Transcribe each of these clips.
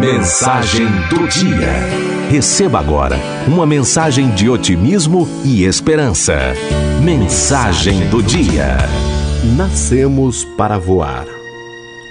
Mensagem do Dia. Receba agora uma mensagem de otimismo e esperança. Mensagem do Dia. Nascemos para voar.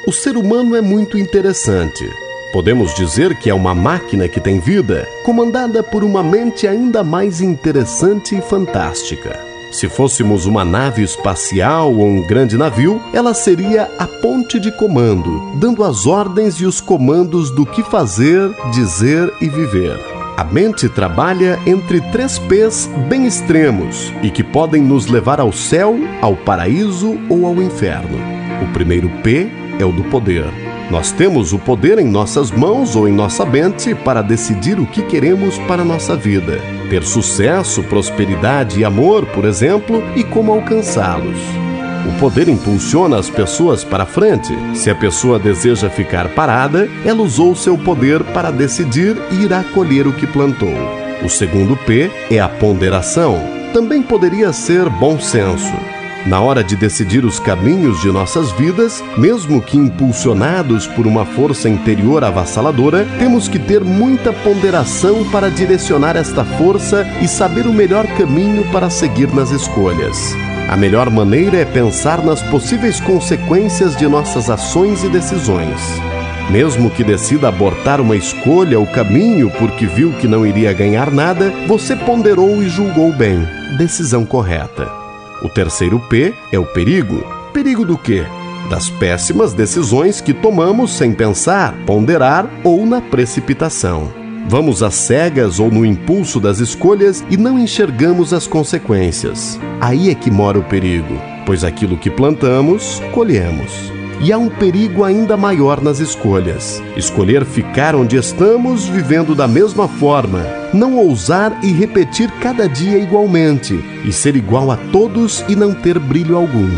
O ser humano é muito interessante. Podemos dizer que é uma máquina que tem vida, comandada por uma mente ainda mais interessante e fantástica. Se fôssemos uma nave espacial ou um grande navio, ela seria a ponte de comando, dando as ordens e os comandos do que fazer, dizer e viver. A mente trabalha entre três P's bem extremos e que podem nos levar ao céu, ao paraíso ou ao inferno. O primeiro P é o do poder. Nós temos o poder em nossas mãos ou em nossa mente para decidir o que queremos para a nossa vida. Ter sucesso, prosperidade e amor, por exemplo, e como alcançá-los. O poder impulsiona as pessoas para frente. Se a pessoa deseja ficar parada, ela usou seu poder para decidir e irá colher o que plantou. O segundo P é a ponderação. Também poderia ser bom senso. Na hora de decidir os caminhos de nossas vidas, mesmo que impulsionados por uma força interior avassaladora, temos que ter muita ponderação para direcionar esta força e saber o melhor caminho para seguir nas escolhas. A melhor maneira é pensar nas possíveis consequências de nossas ações e decisões. Mesmo que decida abortar uma escolha ou caminho porque viu que não iria ganhar nada, você ponderou e julgou bem. Decisão correta. O terceiro P é o perigo. Perigo do quê? Das péssimas decisões que tomamos sem pensar, ponderar ou na precipitação. Vamos às cegas ou no impulso das escolhas e não enxergamos as consequências. Aí é que mora o perigo, pois aquilo que plantamos, colhemos. E há um perigo ainda maior nas escolhas: escolher ficar onde estamos, vivendo da mesma forma, não ousar e repetir cada dia igualmente, e ser igual a todos e não ter brilho algum.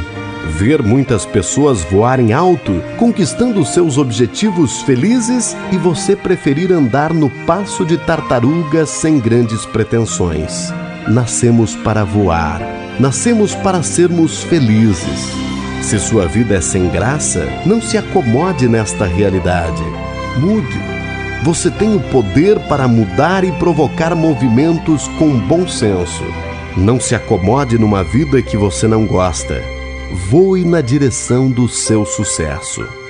Ver muitas pessoas voarem alto, conquistando seus objetivos felizes, e você preferir andar no passo de tartaruga sem grandes pretensões. Nascemos para voar, nascemos para sermos felizes. Se sua vida é sem graça, não se acomode nesta realidade. Mude. Você tem o poder para mudar e provocar movimentos com bom senso. Não se acomode numa vida que você não gosta. Voe na direção do seu sucesso.